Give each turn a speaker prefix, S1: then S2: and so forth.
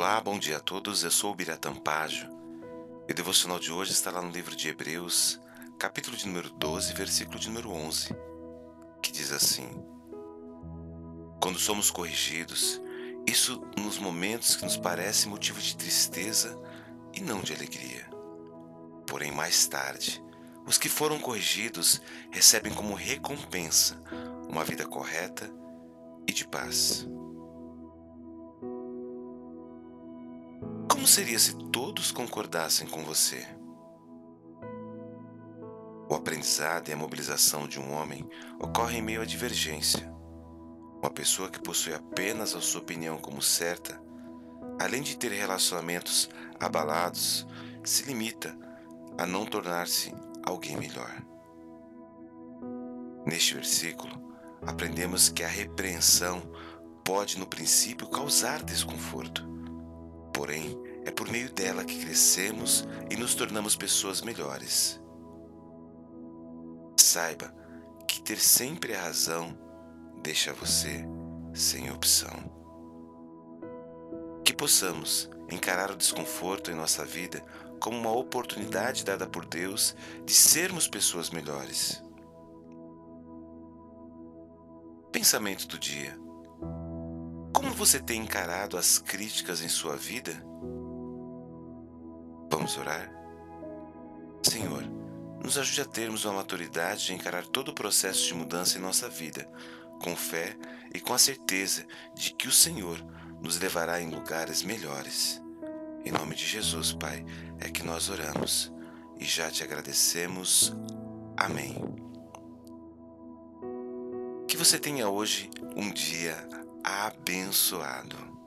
S1: Olá, bom dia a todos. Eu sou o Biratã Pajo e o devocional de hoje está lá no livro de Hebreus, capítulo de número 12, versículo de número 11, que diz assim: Quando somos corrigidos, isso nos momentos que nos parece motivo de tristeza e não de alegria. Porém, mais tarde, os que foram corrigidos recebem como recompensa uma vida correta e de paz. Seria se todos concordassem com você? O aprendizado e a mobilização de um homem ocorrem em meio à divergência. Uma pessoa que possui apenas a sua opinião como certa, além de ter relacionamentos abalados, se limita a não tornar-se alguém melhor. Neste versículo, aprendemos que a repreensão pode, no princípio, causar desconforto. Porém, é por meio dela que crescemos e nos tornamos pessoas melhores. Saiba que ter sempre a razão deixa você sem opção. Que possamos encarar o desconforto em nossa vida como uma oportunidade dada por Deus de sermos pessoas melhores. Pensamento do dia: Como você tem encarado as críticas em sua vida? Vamos orar? Senhor, nos ajude a termos uma maturidade de encarar todo o processo de mudança em nossa vida, com fé e com a certeza de que o Senhor nos levará em lugares melhores. Em nome de Jesus, Pai, é que nós oramos e já te agradecemos. Amém. Que você tenha hoje um dia abençoado.